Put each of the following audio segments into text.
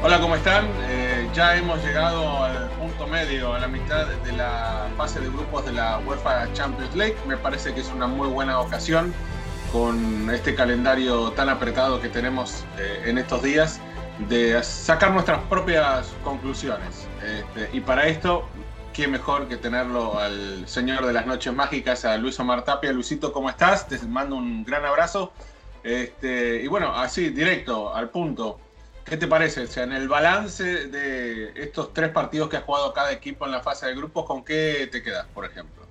Hola, ¿cómo están? Eh, ya hemos llegado al punto medio, a la mitad de la fase de grupos de la UEFA Champions League. Me parece que es una muy buena ocasión con este calendario tan apretado que tenemos eh, en estos días de sacar nuestras propias conclusiones. Este, y para esto, qué mejor que tenerlo al señor de las noches mágicas, a Luis Omar Tapia. Luisito, ¿cómo estás? Te mando un gran abrazo. Este, y bueno, así, directo, al punto. ¿Qué te parece? O sea, en el balance de estos tres partidos que ha jugado cada equipo en la fase de grupos, ¿con qué te quedas, por ejemplo?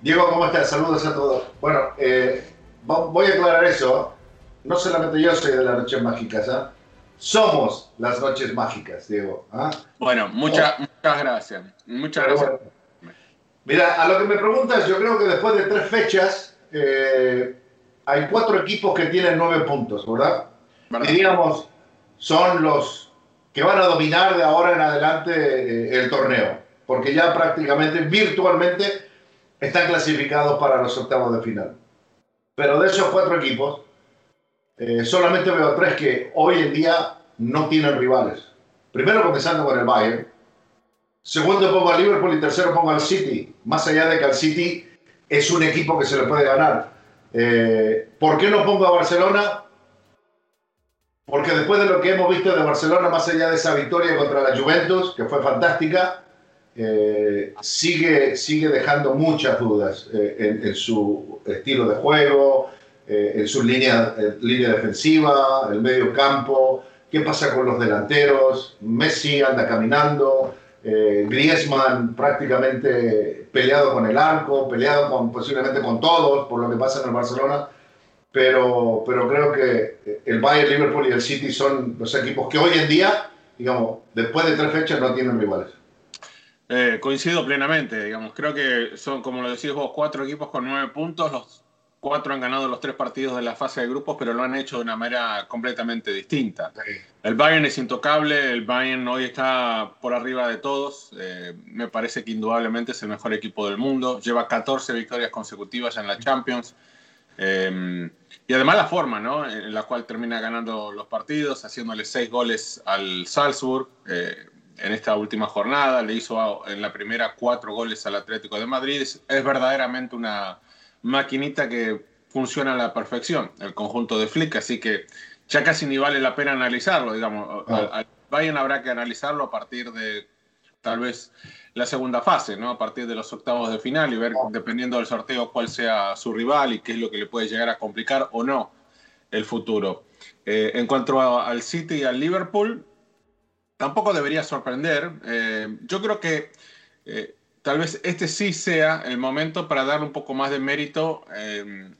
Diego, ¿cómo estás? Saludos a todos. Bueno, eh, voy a aclarar eso. No solamente yo soy de las noches mágicas, ¿ah? Somos las noches mágicas, Diego. ¿ah? Bueno, muchas gracias. Muchas gracias. Mira, a lo que me preguntas, yo creo que después de tres fechas eh, hay cuatro equipos que tienen nueve puntos, ¿verdad? ¿verdad? Diríamos, son los que van a dominar de ahora en adelante eh, el torneo, porque ya prácticamente, virtualmente, están clasificados para los octavos de final. Pero de esos cuatro equipos, eh, solamente veo tres que hoy en día no tienen rivales. Primero comenzando con el Bayern, segundo pongo al Liverpool y tercero pongo al City, más allá de que al City es un equipo que se le puede ganar. Eh, ¿Por qué no pongo a Barcelona? Porque después de lo que hemos visto de Barcelona, más allá de esa victoria contra la Juventus, que fue fantástica, eh, sigue, sigue dejando muchas dudas eh, en, su estilo de juego, eh, en su línea, línea defensiva, el medio campo, qué pasa con los delanteros, Messi anda caminando, Griezmann prácticamente peleado con el arco, peleado con, posiblemente con todos por lo que pasa en el Barcelona pero, pero creo que el Bayern, Liverpool y el City son los equipos que hoy en día, digamos, después de tres fechas no tienen rivales. Eh, coincido plenamente, digamos, creo que son, como lo decís vos, cuatro equipos con nueve puntos, los cuatro han ganado los tres partidos de la fase de grupos, pero lo han hecho de una manera completamente distinta. El Bayern es intocable, el Bayern hoy está por arriba de todos, eh, me parece que indudablemente es el mejor equipo del mundo, lleva 14 victorias consecutivas en la Champions. Eh, y además la forma ¿no? en la cual termina ganando los partidos, haciéndole seis goles al Salzburg eh, en esta última jornada. Le hizo en la primera cuatro goles al Atlético de Madrid. Es, verdaderamente una maquinita que funciona a la perfección, el conjunto de Flick. Así que ya casi ni vale la pena analizarlo. Digamos. Al, Bayern habrá que analizarlo a partir de tal vez la segunda fase, ¿no? A partir de los octavos de final y ver, dependiendo del sorteo, cuál sea su rival y qué es lo que le puede llegar a complicar o no el futuro. Eh, en cuanto al City y al Liverpool, tampoco debería sorprender. Eh, yo creo que eh, tal vez este sí sea el momento para dar un poco más de mérito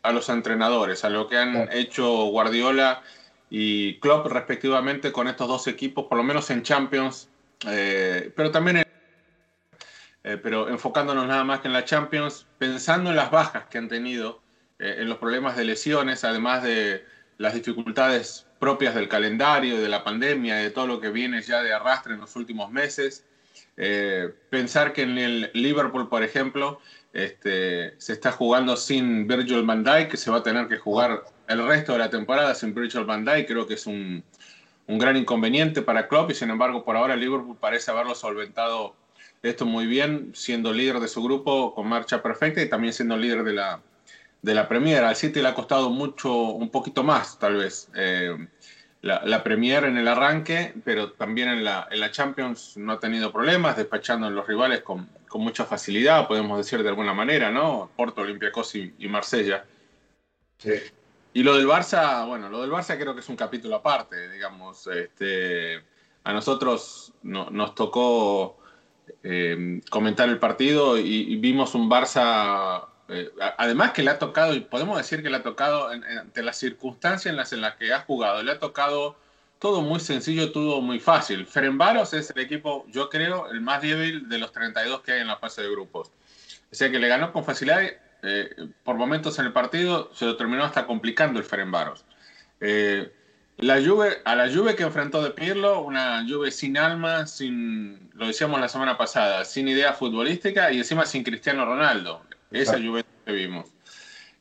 a los entrenadores, a lo que han hecho Guardiola y Klopp respectivamente con estos dos equipos, por lo menos en Champions, pero también en eh, pero enfocándonos nada más que en la Champions, pensando en las bajas que han tenido, eh, en los problemas de lesiones, además de las dificultades propias del calendario, de la pandemia, de todo lo que viene ya de arrastre en los últimos meses. Eh, pensar que en el Liverpool, por ejemplo, este, se está jugando sin Virgil van Dijk, que se va a tener que jugar el resto de la temporada sin Virgil van Dijk. Creo que es un, un gran inconveniente para Klopp y sin embargo por ahora Liverpool parece haberlo solventado esto muy bien, siendo líder de su grupo con marcha perfecta y también siendo líder de la, de la Premier. Al City le ha costado mucho, un poquito más tal vez. Eh, la, Premier en el arranque, pero también en la, en la Champions no ha tenido problemas, despachando a los rivales con, con, mucha facilidad, podemos decir de alguna manera, ¿no? Porto, Olympiacos y, y Marsella. Sí. Y lo del Barça, bueno, lo del Barça creo que es un capítulo aparte, digamos. Este, a nosotros no, nos tocó eh, comentar el partido y, y vimos un Barça, eh, además que le ha tocado, y podemos decir que le ha tocado ante las circunstancias en las, en las que ha jugado, le ha tocado todo muy sencillo, todo muy fácil. Ferenbaros es el equipo, yo creo, el más débil de los 32 que hay en la fase de grupos. O sea que le ganó con facilidad, eh, por momentos en el partido se lo terminó hasta complicando el Ferenbaros. Eh, la Juve, a la Juve que enfrentó de Pirlo, una Juve sin alma, sin, lo decíamos la semana pasada, sin idea futbolística y encima sin Cristiano Ronaldo. Esa Juve que vimos.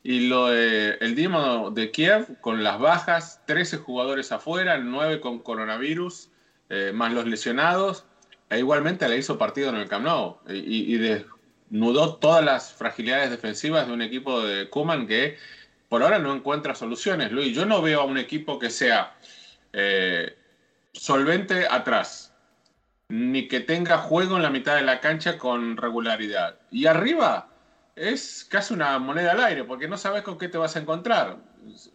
Y lo de, el Dinamo de Kiev con las bajas, 13 jugadores afuera, 9 con coronavirus, eh, más los lesionados, e igualmente le hizo partido en el Camp Nou. Y, y desnudó todas las fragilidades defensivas de un equipo de Kuman que por ahora no encuentra soluciones, Luis. Yo no veo a un equipo que sea eh, solvente atrás, ni que tenga juego en la mitad de la cancha con regularidad. Y arriba es casi una moneda al aire, porque no sabes con qué te vas a encontrar.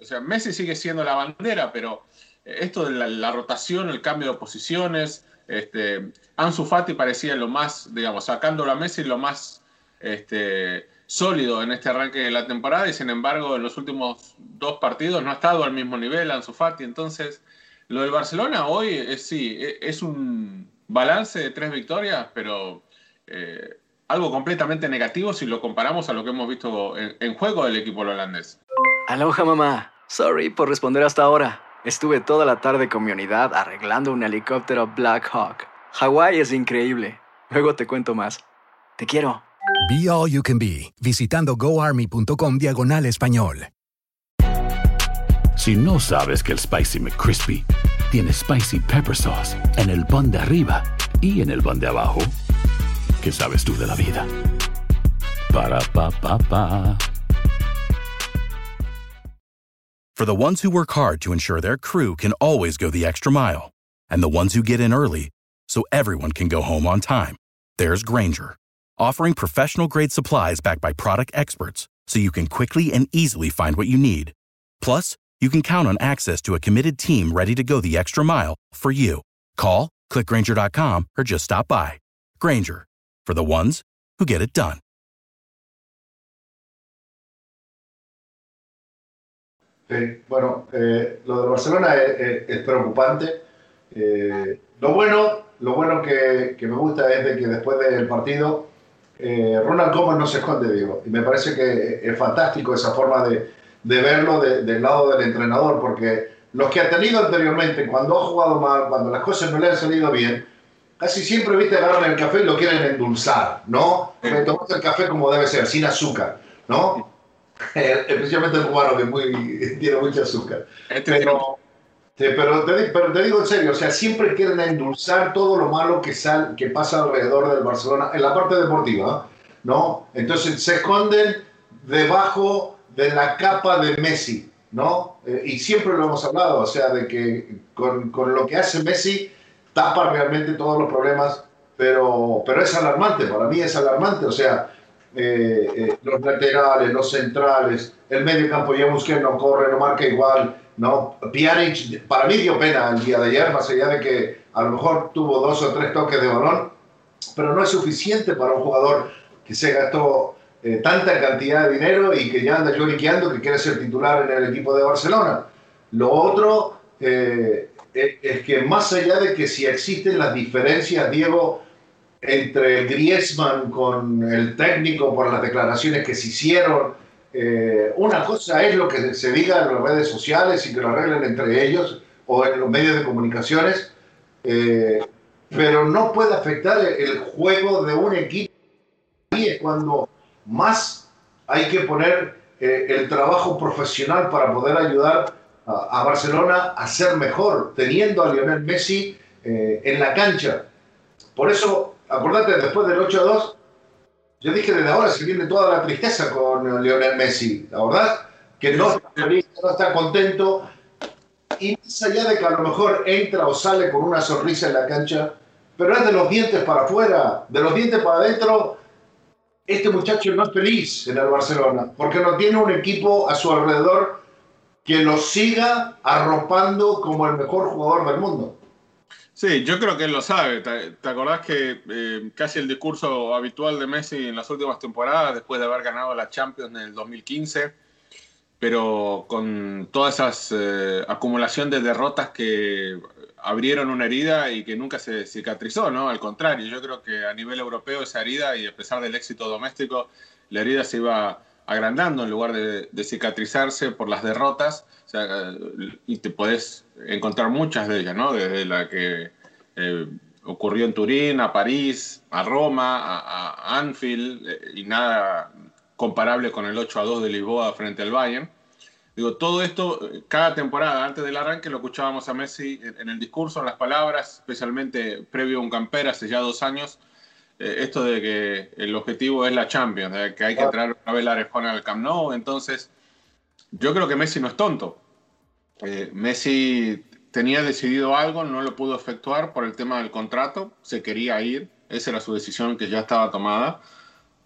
O sea, Messi sigue siendo la bandera, pero esto de la, la rotación, el cambio de posiciones, este, Ansu Fati parecía lo más, digamos, sacándolo a Messi, lo más este, sólido en este arranque de la temporada y sin embargo en los últimos dos partidos no ha estado al mismo nivel Ansu Fati. Entonces, lo del Barcelona hoy es sí, e, es un balance de tres victorias, pero eh, algo completamente negativo si lo comparamos a lo que hemos visto en, en juego del equipo holandés. Aloha mamá, sorry por responder hasta ahora. Estuve toda la tarde con mi unidad arreglando un helicóptero Black Hawk. Hawái es increíble. Luego te cuento más. Te quiero. Be All You Can Be, visitando goarmy.com diagonal español. Si no sabes que el Spicy McCrispy tiene Spicy Pepper Sauce en el pan de arriba y en el pan de abajo, ¿qué sabes tú de la vida? Para, pa, pa, pa. For the ones who work hard to ensure their crew can always go the extra mile, and the ones who get in early so everyone can go home on time, there's Granger offering professional grade supplies backed by product experts so you can quickly and easily find what you need. Plus, you can count on access to a committed team ready to go the extra mile for you. Call, clickgranger.com, or just stop by. Granger, for the ones who get it done. Sí, bueno, eh, lo de Barcelona es, es, es preocupante. Eh, lo bueno, lo bueno que, que me gusta es de que después del partido Eh, Ronald Koeman no se esconde, digo, y me parece que es fantástico esa forma de, de verlo de, del lado del entrenador, porque los que ha tenido anteriormente, cuando ha jugado mal, cuando las cosas no le han salido bien, casi siempre, viste, agarran el café y lo quieren endulzar, ¿no? Me tomaste el café como debe ser, sin azúcar, ¿no? Especialmente el cubano, que muy, tiene mucho azúcar. Pero, Sí, pero, te, pero, te, digo en serio, o sea, siempre quieren endulzar todo lo malo que, sal, que pasa alrededor del Barcelona en la parte deportiva, ¿no? Entonces se esconden debajo de la capa de Messi, ¿no? Eh, y siempre lo hemos hablado, o sea, de que con, con, lo que hace Messi tapa realmente todos los problemas, pero, pero es alarmante, para mí es alarmante, o sea, eh, eh, los laterales, los centrales, el medio campo, ya Busquets no corre, no marca igual, ¿no? Pjanic, para mí dio pena el día de ayer, más allá de que a lo mejor tuvo dos o tres toques de balón, pero no es suficiente para un jugador que se gastó eh, tanta cantidad de dinero y que ya anda lloriqueando que quiere ser titular en el equipo de Barcelona. Lo otro eh, es que más allá de que si existen las diferencias, Diego, entre Griezmann con el técnico por las declaraciones que se hicieron, eh, una cosa es lo que se diga en las redes sociales y que lo arreglen entre ellos o en los medios de comunicaciones, eh, pero no puede afectar el, juego de un equipo. Ahí es cuando más hay que poner eh, el trabajo profesional para poder ayudar a, Barcelona a ser mejor, teniendo a Lionel Messi eh, en la cancha. Por eso, acordate, después del 8-2, yo dije desde ahora se viene toda la tristeza con Lionel Messi, la verdad, que no está feliz, no está contento, y más allá de que a lo mejor entra o sale con una sonrisa en la cancha, pero es de los dientes para afuera, de los dientes para adentro, este muchacho no es feliz en el Barcelona, porque no tiene un equipo a su alrededor que lo siga arropando como el mejor jugador del mundo. Sí, yo creo que él lo sabe. ¿Te, acordás que eh, casi el discurso habitual de Messi en las últimas temporadas, después de haber ganado la Champions en el 2015, pero con toda esa eh, acumulación de derrotas que abrieron una herida y que nunca se cicatrizó, ¿no? Al contrario, yo creo que a nivel europeo esa herida, y a pesar del éxito doméstico, la herida se iba agrandando en lugar de, cicatrizarse por las derrotas, y te podés encontrar muchas de ellas, ¿no? Desde la que eh, ocurrió en Turín, a París, a Roma, a, Anfield, eh, y nada comparable con el 8 a 2 de Lisboa frente al Bayern. Digo, todo esto, cada temporada, antes del arranque, lo escuchábamos a Messi en, el discurso, en las palabras, especialmente previo a un camper hace ya dos años, eh, esto de que el objetivo es la Champions, de que hay que traer una vez la Arejona al Camp Nou. Entonces, yo creo que Messi no es tonto. Eh, Messi tenía decidido algo, no lo pudo efectuar por el tema del contrato, se quería ir, esa era su decisión que ya estaba tomada.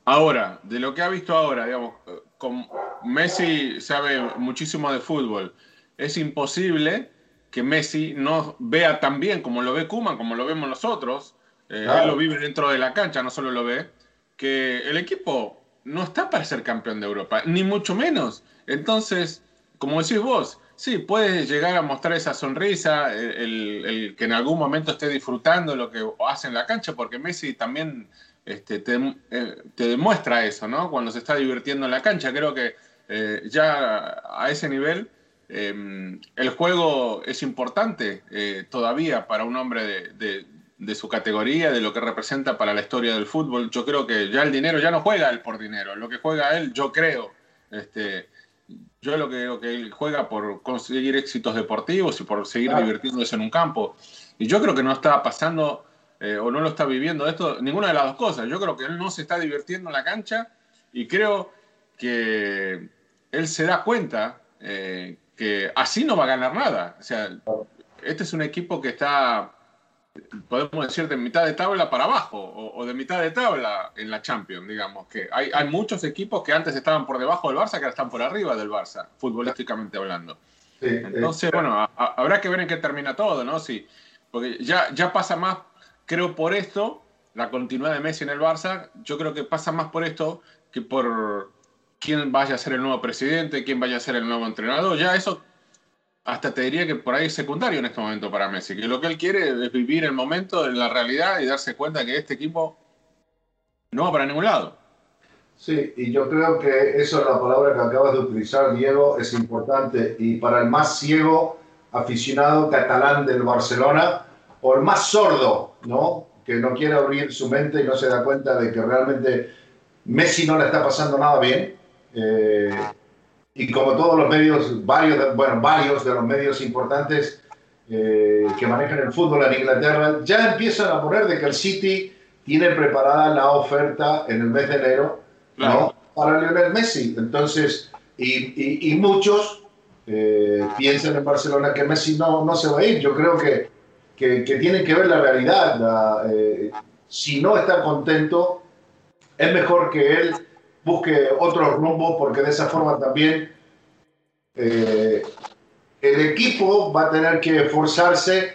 Ahora, de lo que ha visto ahora, digamos, con Messi sabe muchísimo de fútbol. Es imposible que Messi no vea tan bien como lo ve Kuma, como lo vemos nosotros. Eh, él lo vive dentro de la cancha, no solo lo ve. Que el equipo no está para ser campeón de Europa, ni mucho menos. Entonces, como decís vos, sí, puede llegar a mostrar esa sonrisa, el, que en algún momento esté disfrutando lo que hace en la cancha, porque Messi también este, eh, te, demuestra eso, ¿no? Cuando se está divirtiendo en la cancha. Creo que eh, ya a ese nivel em, el juego es importante eh, todavía para un hombre de, su categoría, de lo que representa para la historia del fútbol. Yo creo que ya el dinero ya no juega él por dinero, lo que juega él, yo creo. Este, yo lo que creo que él juega por conseguir éxitos deportivos y por seguir divirtiéndose en un campo. Y yo creo que no está pasando eh, o no lo está viviendo esto, ninguna de las dos cosas. Yo creo que él no se está divirtiendo en la cancha y creo que él se da cuenta eh, que así no va a ganar nada. O sea, este es un equipo que está, podemos decir, de mitad de tabla para abajo o, de mitad de tabla en la Champions, digamos. que hay, hay, muchos equipos que antes estaban por debajo del Barça que ahora están por arriba del Barça, futbolísticamente hablando. Entonces, bueno, habrá que ver en qué termina todo, ¿no? Sí, porque ya, ya pasa más creo por esto, la continuidad de Messi en el Barça, yo creo que pasa más por esto que por quién vaya a ser el nuevo presidente, quién vaya a ser el nuevo entrenador. Ya eso hasta te diría que por ahí es secundario en este momento para Messi, que lo que él quiere es vivir el momento en la realidad y darse cuenta que este equipo no va para ningún lado. Sí, y yo creo que eso es la palabra que acabas de utilizar, Diego, es importante. Y para el más ciego aficionado catalán del Barcelona, o el más sordo, ¿no? Que no quiere abrir su mente y no se da cuenta de que realmente Messi no le está pasando nada bien. Eh, y como todos los medios, varios, bueno, varios de los medios importantes eh, que manejan el fútbol en Inglaterra, ya empiezan a poner de que el City tiene preparada la oferta en el mes de enero ¿no? para Lionel Messi. Entonces, y, y, muchos eh, piensan en Barcelona que Messi no, no se va a ir. Yo creo que que, tienen que ver la realidad. Eh, si no está contento, es mejor que él busque otro rumbo porque de esa forma también eh, el equipo va a tener que esforzarse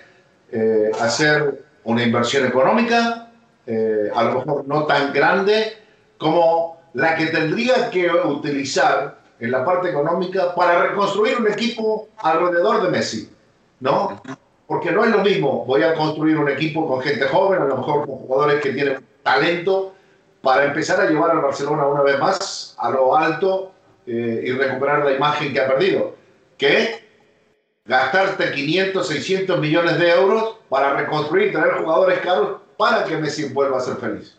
eh, a hacer una inversión económica, a lo mejor no tan grande como la que tendría que utilizar en la parte económica para reconstruir un equipo alrededor de Messi, ¿no? porque no es lo mismo, voy a construir un equipo con gente joven, a lo mejor con jugadores que tienen talento, para empezar a llevar al Barcelona una vez más a lo alto eh, y recuperar la imagen que ha perdido, que gastarte 500, 600 millones de euros para reconstruir, traer jugadores caros para que Messi vuelva a ser feliz.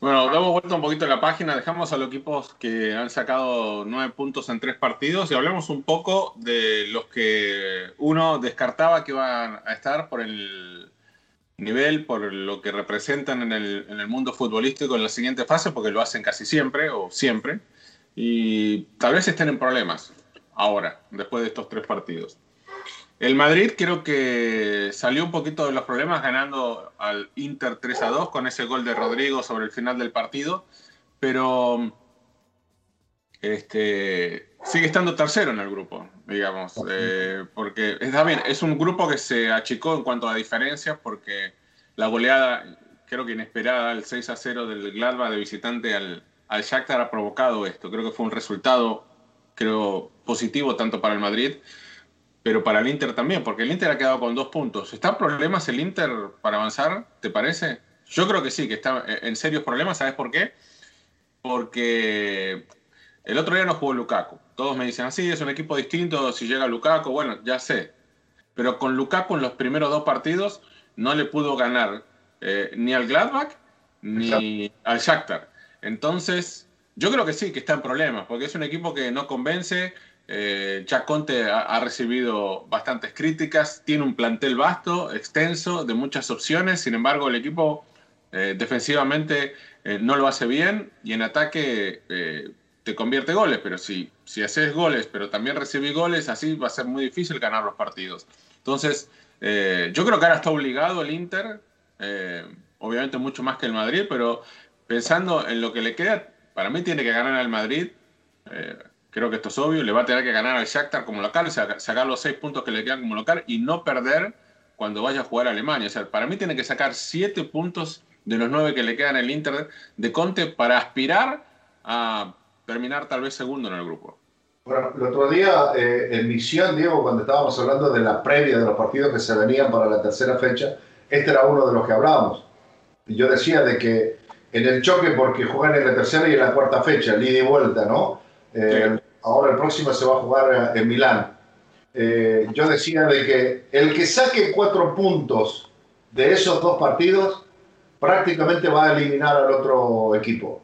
Bueno, damos vuelta un poquito a la página, dejamos a los equipos que han sacado nueve puntos en tres partidos y hablemos un poco de los que uno descartaba que iban a estar por el nivel, por lo que representan en el, mundo futbolístico en la siguiente fase, porque lo hacen casi siempre o siempre, y tal vez estén en problemas ahora, después de estos tres partidos. El Madrid creo que salió un poquito de los problemas ganando al Inter 3 a 2 con ese gol de Rodrigo sobre el final del partido, pero este, sigue estando tercero en el grupo, digamos, eh, porque está bien, es un grupo que se achicó en cuanto a diferencias porque la goleada, creo que inesperada, el 6 a 0 del Gladbach de visitante al, al Shakhtar ha provocado esto. Creo que fue un resultado, creo, positivo tanto para el Madrid pero para el Inter también, porque el Inter ha quedado con dos puntos. ¿Está en problemas el Inter para avanzar, te parece? Yo creo que sí, que está en serios problemas, ¿sabes por qué? Porque el otro día no jugó Lukaku. Todos me dicen, así, es un equipo distinto si llega Lukaku, bueno, ya sé. Pero con Lukaku en los primeros dos partidos no le pudo ganar eh, ni al Gladbach ni al Shakhtar. Entonces, yo creo que sí, que está en problemas, porque es un equipo que no convence, eh, Chaconte ha, recibido bastantes críticas, tiene un plantel vasto, extenso, de muchas opciones, sin embargo el equipo eh, defensivamente eh, no lo hace bien y en ataque te convierte goles, pero si, si haces goles, pero también recibís goles, así va a ser muy difícil ganar los partidos. Entonces, yo creo que ahora está obligado el Inter, obviamente mucho más que el Madrid, pero pensando en lo que le queda, para mí tiene que ganar al Madrid creo que esto es obvio, le va a tener que ganar al Shakhtar como local, sacar los seis puntos que le quedan como local y no perder cuando vaya a jugar a Alemania. O sea, para mí tiene que sacar siete puntos de los nueve que le quedan el Inter de Conte para aspirar a terminar tal vez segundo en el grupo. Bueno, el otro día eh, en misión, Diego, cuando estábamos hablando de la previa de los partidos que se venían para la tercera fecha, este era uno de los que hablábamos. Y yo decía de que en el choque, porque juegan en la tercera y en la cuarta fecha, ida y vuelta, ¿no? Eh, ahora el próximo se va a jugar eh, en Milán. Eh, yo decía de que el que saque cuatro puntos de esos dos partidos prácticamente va a eliminar al otro equipo.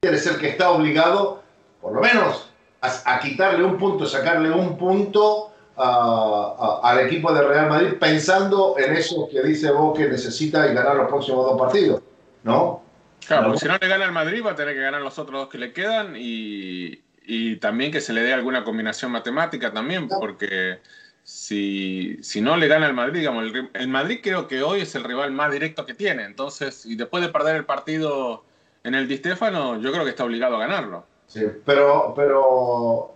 Es el que está obligado, por lo menos, a, quitarle un punto, sacarle un punto al equipo de Real Madrid, pensando en eso que dice vos que necesita y ganar los próximos dos partidos, ¿no? Claro, porque si no le gana al Madrid va a tener que ganar los otros dos que le quedan y, y también que se le dé alguna combinación matemática también, porque si, si no le gana al Madrid, digamos, el, Madrid creo que hoy es el rival más directo que tiene, entonces, y después de perder el partido en el Di Stefano, yo creo que está obligado a ganarlo. Sí, pero, pero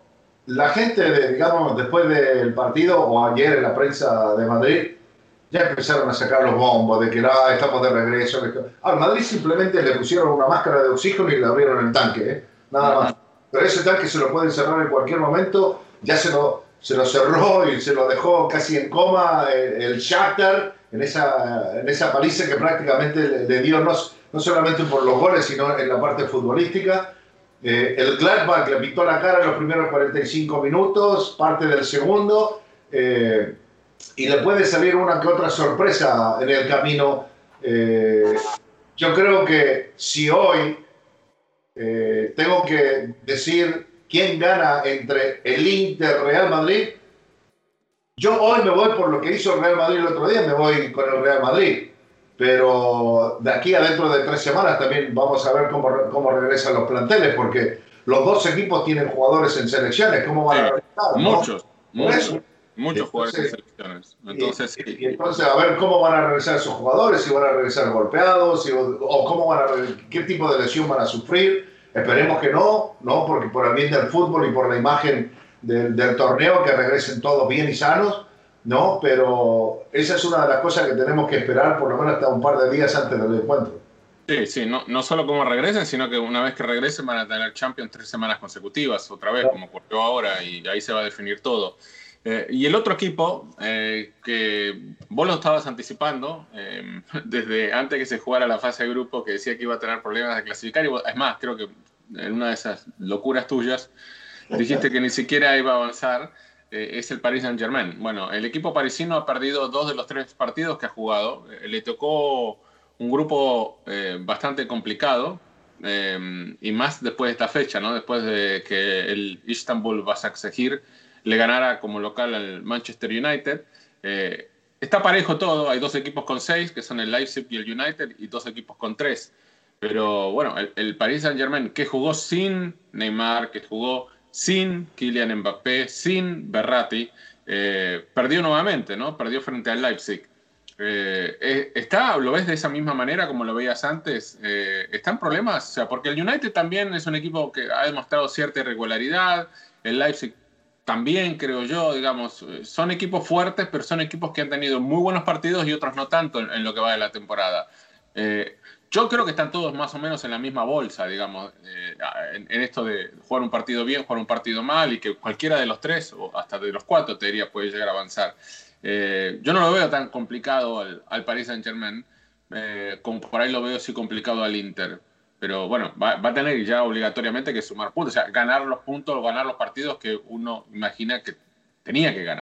la gente, digamos, después del partido o ayer en la prensa de Madrid, ya empezaron a sacar los bombos de que ah, estamos de regreso. Al Madrid simplemente le pusieron una máscara de oxígeno y le abrieron el tanque, ¿eh? nada más. Pero ese tanque se lo pueden cerrar en cualquier momento, ya se lo, se lo cerró y se lo dejó casi en coma eh, el, Shakhtar en esa, en esa paliza que prácticamente le, dio no, no, solamente por los goles, sino en la parte futbolística. Eh, el Gladbach le pintó la cara en los primeros 45 minutos, parte del segundo y le puede salir una que otra sorpresa en el camino. Eh, yo creo que si hoy eh, tengo que decir quién gana entre el Inter Real Madrid, yo hoy me voy por lo que hizo el Real Madrid el otro día, me voy con el Real Madrid. Pero de aquí a dentro de tres semanas también vamos a ver cómo, cómo regresan los planteles, porque los dos equipos tienen jugadores en selecciones. ¿Cómo van a regresar? Muchos, muchos. Muchos jugadores en selecciones. Entonces, y, entonces, a ver cómo van a regresar esos jugadores, si van a regresar golpeados, o cómo van a, qué tipo de lesión van a sufrir. Esperemos que no, no, porque por el bien del fútbol y por la imagen del, del torneo, que regresen todos bien y sanos, ¿no? Pero esa es una de las cosas que tenemos que esperar por lo menos hasta un par de días antes del encuentro. Sí, sí, no, no solo cómo regresen, sino que una vez que regresen van a tener Champions tres semanas consecutivas, otra vez, como ocurrió ahora, y ahí se va a definir todo. Eh, y el otro equipo, eh, que vos lo estabas anticipando eh, desde antes que se jugara la fase de grupo, que decía que iba a tener problemas de clasificar, y es más, creo que en una de esas locuras tuyas dijiste que ni siquiera iba a avanzar, es el Paris Saint-Germain. Bueno, el equipo parisino ha perdido dos de los tres partidos que ha jugado, le tocó un grupo eh, bastante complicado eh, y más después de esta fecha, ¿no? Después de que el Istanbul Basaksehir le ganara como local al Manchester United. Eh, está parejo todo, hay dos equipos con seis, que son el Leipzig y el United, y dos equipos con tres. Pero bueno, el, el Paris Saint Germain que jugó sin Neymar, que jugó sin Kylian Mbappé, sin Berratti, eh, perdió nuevamente, ¿no? Perdió frente al Leipzig. Eh, eh, ¿Está, lo ves de esa misma manera como lo veías antes? ¿Están problemas? O sea, porque el United también es un equipo que ha demostrado cierta irregularidad, el Leipzig también, creo yo, digamos, son equipos fuertes, pero son equipos que han tenido muy buenos partidos y otros no tanto en, lo que va de la temporada. Yo creo que están todos más o menos en la misma bolsa, digamos, eh, en, esto de jugar un partido bien, jugar un partido mal y que cualquiera de los tres o hasta de los cuatro, te diría, puede llegar a avanzar. Eh, yo no lo veo tan complicado al, Paris Saint Germain, eh, como por ahí lo veo así complicado al Inter. Pero bueno, va, va, a tener ya obligatoriamente que sumar puntos, o sea, ganar los puntos ganar los partidos que uno imagina que tenía que ganar.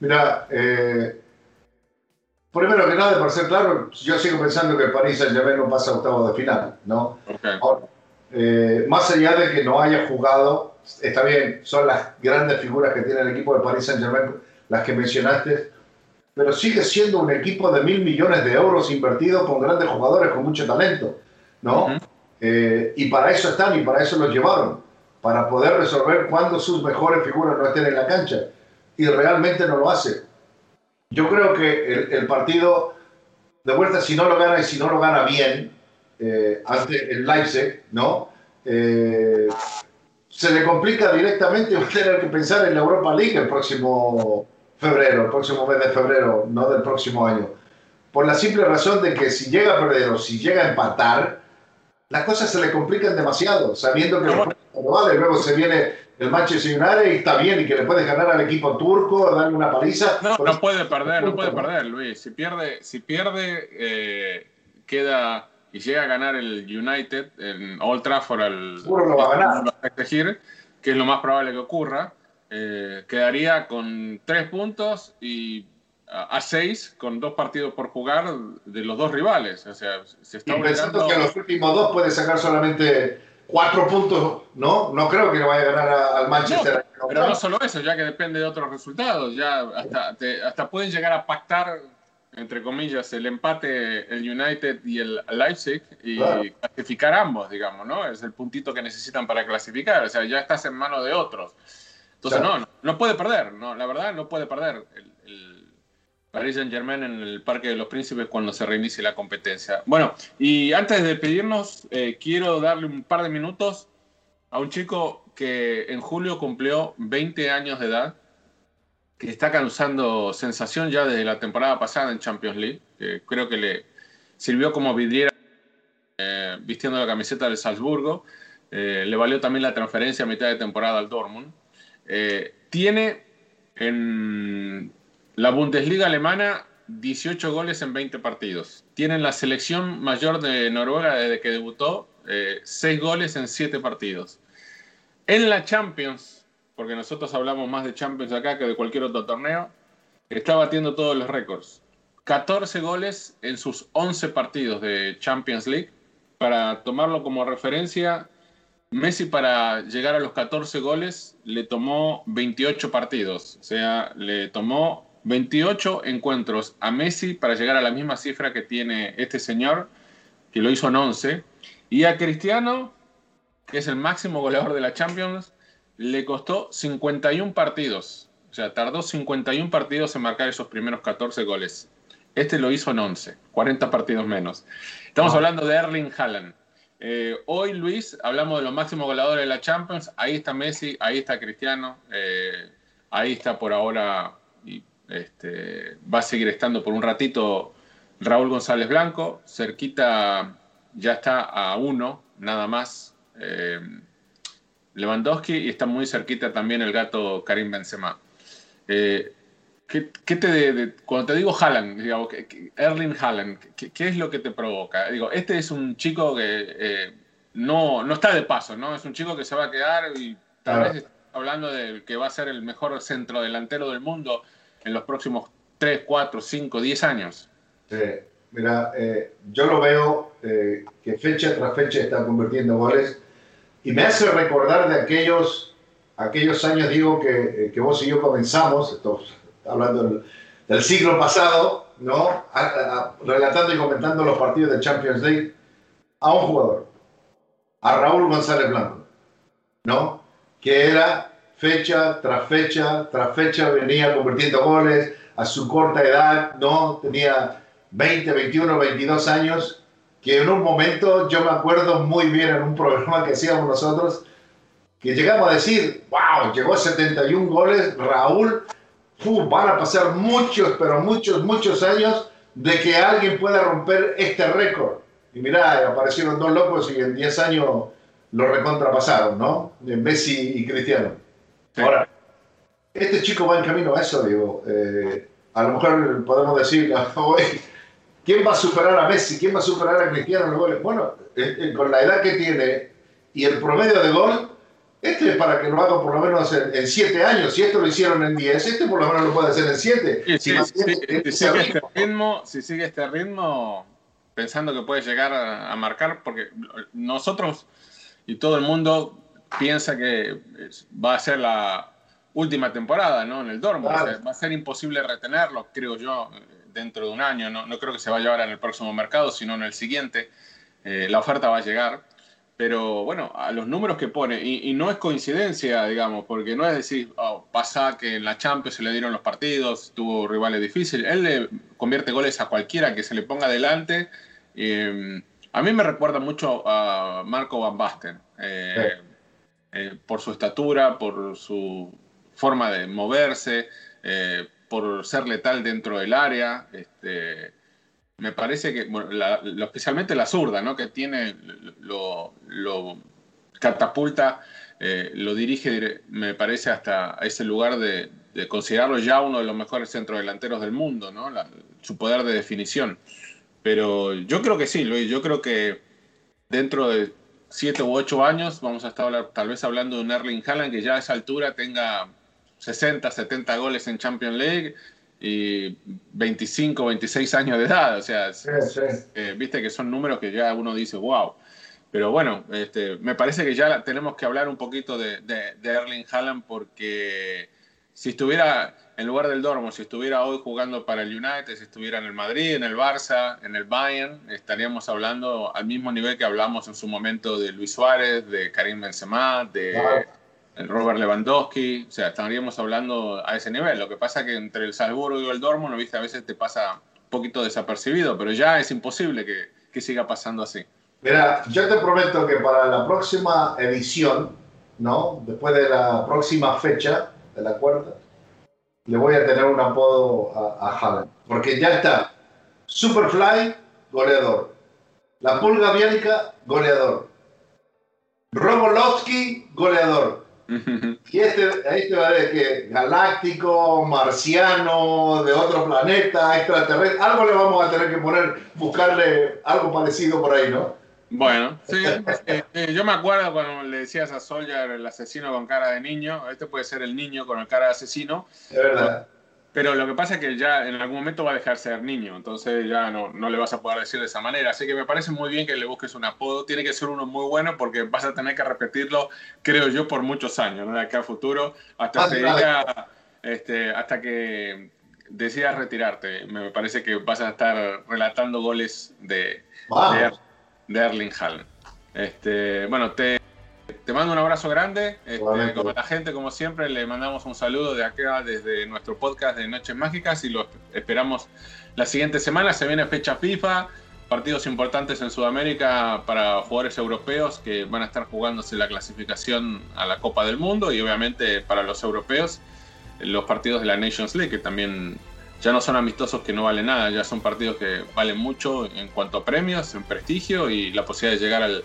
Mira, eh, primero que nada, por ser claro, yo sigo pensando que el Paris Saint-Germain no pasa a octavo de final, ¿no? Eh, más allá de que no haya jugado, está bien, son las grandes figuras que tiene el equipo del Paris Saint-Germain, las que mencionaste, pero sigue siendo un equipo de mil millones de euros invertido con grandes jugadores con mucho talento, ¿no? Eh, y para eso están y para eso los llevaron, para poder resolver cuando sus mejores figuras no estén en la cancha y realmente no lo hace. Yo creo que el, partido, de vuelta, si no lo gana y si no lo gana bien, eh, ante el Leipzig, ¿no? Eh, se le complica directamente va a tener que pensar en la Europa League el próximo febrero, el próximo mes de febrero, no del próximo año. Por la simple razón de que si llega a perder o si llega a empatar, las cosas se le complican demasiado, sabiendo que vale, luego se viene el Manchester United y está bien y que le puedes ganar al equipo turco, darle una paliza. No, no puede perder, no puede perder, Luis. Si pierde, si pierde eh, queda y llega a ganar el United en Old Trafford al Seguro lo va a ganar. que es lo más probable que ocurra, eh, quedaría con tres puntos y a seis con dos partidos por jugar de los dos rivales. O sea, se está y pensando que los últimos dos puede sacar solamente cuatro puntos, ¿no? No creo que le vaya a ganar al Manchester. pero no solo eso, ya que depende de otros resultados. Ya hasta, hasta pueden llegar a pactar, entre comillas, el empate el United y el Leipzig y clasificar ambos, digamos, ¿no? Es el puntito que necesitan para clasificar. O sea, ya estás en manos de otros. Entonces, no, no, puede perder, no, la verdad no puede perder. Paris Saint Germain en el Parque de los Príncipes cuando se reinicie la competencia. Bueno, y antes de pedirnos, eh, quiero darle un par de minutos a un chico que en julio cumplió 20 años de edad que está causando sensación ya desde la temporada pasada en Champions League, que creo que le sirvió como vidriera eh, vistiendo la camiseta del Salzburgo, eh, le valió también la transferencia a mitad de temporada al Dortmund. Eh, tiene en la Bundesliga alemana 18 goles en 20 partidos. Tiene en la selección mayor de Noruega desde que debutó 6 goles en 7 partidos. En la Champions, porque nosotros hablamos más de Champions acá que de cualquier otro torneo, está batiendo todos los récords. 14 goles en sus 11 partidos de Champions League. Para tomarlo como referencia, Messi para llegar a los 14 goles le tomó 28 partidos, o sea, le tomó 28 encuentros a Messi para llegar a la misma cifra que tiene este señor, que lo hizo en 11, y a Cristiano, que es el máximo goleador de la Champions, le costó 51 partidos, o sea, tardó 51 partidos en marcar esos primeros 14 goles. Este lo hizo en 11, 40 partidos menos. Estamos hablando de Erling Haaland. Eh, hoy, Luis, hablamos de los máximos goleadores de la Champions. Ahí está Messi, ahí está Cristiano, eh, ahí está por ahora este, va a seguir estando por un ratito Raúl González Blanco. Cerquita ya está a uno, nada más. Eh, Lewandowski y está muy cerquita también el gato Karim Benzema. ¿Qué, te cuando te digo Haaland, digamos, Erling Haaland, ¿qué, es lo que te provoca? Digo, este es un chico que eh, no, no está de paso, ¿no? Es un chico que se va a quedar y tal vez hablando de que va a ser el mejor centro delantero del mundo en los próximos 3, 4, 5, 10 años. Sí, mira, eh, yo lo veo eh, que fecha tras fecha está convirtiendo goles y me hace recordar de aquellos, aquellos años, digo, que, que vos y yo comenzamos, estos hablando del, siglo pasado, ¿no? relatando y comentando los partidos de Champions League, a un jugador, a Raúl González Blanco, ¿no? Que era fecha tras fecha, tras fecha venía convirtiendo goles a su corta edad, ¿no? Tenía 20, 21, 22 años, que en un momento yo me acuerdo muy bien en un programa que hacíamos nosotros, que llegamos a decir, wow, llegó a 71 goles, Raúl van a pasar muchos, pero muchos, muchos años de que alguien pueda romper este récord. Y mirá, aparecieron dos locos y en 10 años lo recontrapasaron, ¿no? Messi y Cristiano. Ahora, este chico va en camino a eso, digo. Eh, a lo mejor podemos decir, ¿quién va a superar a Messi? ¿Quién va a superar a Cristiano Bueno, eh, eh, con la edad que tiene y el promedio de gol, este es para que lo haga por lo menos en, siete años. Si esto lo hicieron en diez, este por lo menos lo puede hacer en siete. si, sigue este ritmo, si sigue este ritmo, pensando que puede llegar a, marcar, porque nosotros y todo el mundo piensa que va a ser la última temporada ¿no? en el Dortmund. va a ser imposible retenerlo, creo yo, dentro de un año. No, no, creo que se va a llevar en el próximo mercado, sino en el siguiente. Eh, la oferta va a llegar pero bueno, a los números que pone, y, no es coincidencia, digamos, porque no es decir, oh, pasa que en la Champions se le dieron los partidos, tuvo rivales difíciles, él le convierte goles a cualquiera que se le ponga delante. Em, a mí me recuerda mucho a Marco Van Basten, eh, eh, por su estatura, por su forma de moverse, eh, por ser letal dentro del área. Este, me parece que, bueno, especialmente la zurda, ¿no? que tiene, lo, catapulta, eh, lo dirige, me parece, hasta ese lugar de, considerarlo ya uno de los mejores centrodelanteros del mundo, ¿no? su poder de definición. Pero yo creo que sí, Luis, yo creo que dentro de siete u ocho años vamos a estar tal vez hablando de un Erling Haaland que ya a esa altura tenga 60, 70 goles en Champions League y 25, 26 años de edad. O sea, eh, viste que son números que ya uno dice, wow. Pero bueno, este, me parece que ya tenemos que hablar un poquito de, de, Erling Haaland porque si estuviera en lugar del Dormo, si estuviera hoy jugando para el United, si estuviera en el Madrid, en el Barça, en el Bayern, estaríamos hablando al mismo nivel que hablamos en su momento de Luis Suárez, de Karim Benzema, de el Robert Lewandowski, o sea, estaríamos hablando a ese nivel. Lo que pasa que entre el Salzburgo y el Dortmund, viste, a veces te pasa un poquito desapercibido, pero ya es imposible que, que siga pasando así. Mira, yo te prometo que para la próxima edición, ¿no? Después de la próxima fecha de la cuarta, le voy a tener un apodo a, a Haaland. Porque ya está. Superfly, goleador. La Pulga Biánica, goleador. Robolovsky, goleador. Y este, este va a ver que galáctico, marciano, de otro planeta, extraterrestre, algo le vamos a tener que poner, buscarle algo parecido por ahí, ¿no? Bueno, sí, eh, eh, yo me acuerdo cuando le decías a Soldier el asesino con cara de niño, este puede ser el niño con el cara de asesino. Es verdad. Pero lo que pasa es que ya en algún momento va a dejar ser niño, entonces ya no, no le vas a poder decir de esa manera. Así que me parece muy bien que le busques un apodo. Tiene que ser uno muy bueno porque vas a tener que repetirlo, creo yo, por muchos años, ¿no? de acá a futuro, hasta, que, diga, este, hasta que decidas retirarte. Me parece que vas a estar relatando goles de, de, de, Erling Haaland. Este, bueno, te, te mando un abrazo grande. Este, como la gente, como siempre, le mandamos un saludo de acá desde nuestro podcast de Noches Mágicas y lo esperamos la siguiente semana. Se viene fecha FIFA, partidos importantes en Sudamérica para jugadores europeos que van a estar jugándose la clasificación a la Copa del Mundo y obviamente para los europeos los partidos de la Nations League que también ya no son amistosos que no valen nada, ya son partidos que valen mucho en cuanto a premios, en prestigio y la posibilidad de llegar al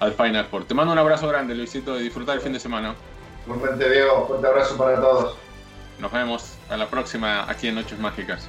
al Final Four. Te mando un abrazo grande, Luisito, y disfrutar el fin de semana. Igualmente, Diego, fuerte abrazo para todos. Nos vemos a la próxima aquí en Noches Mágicas.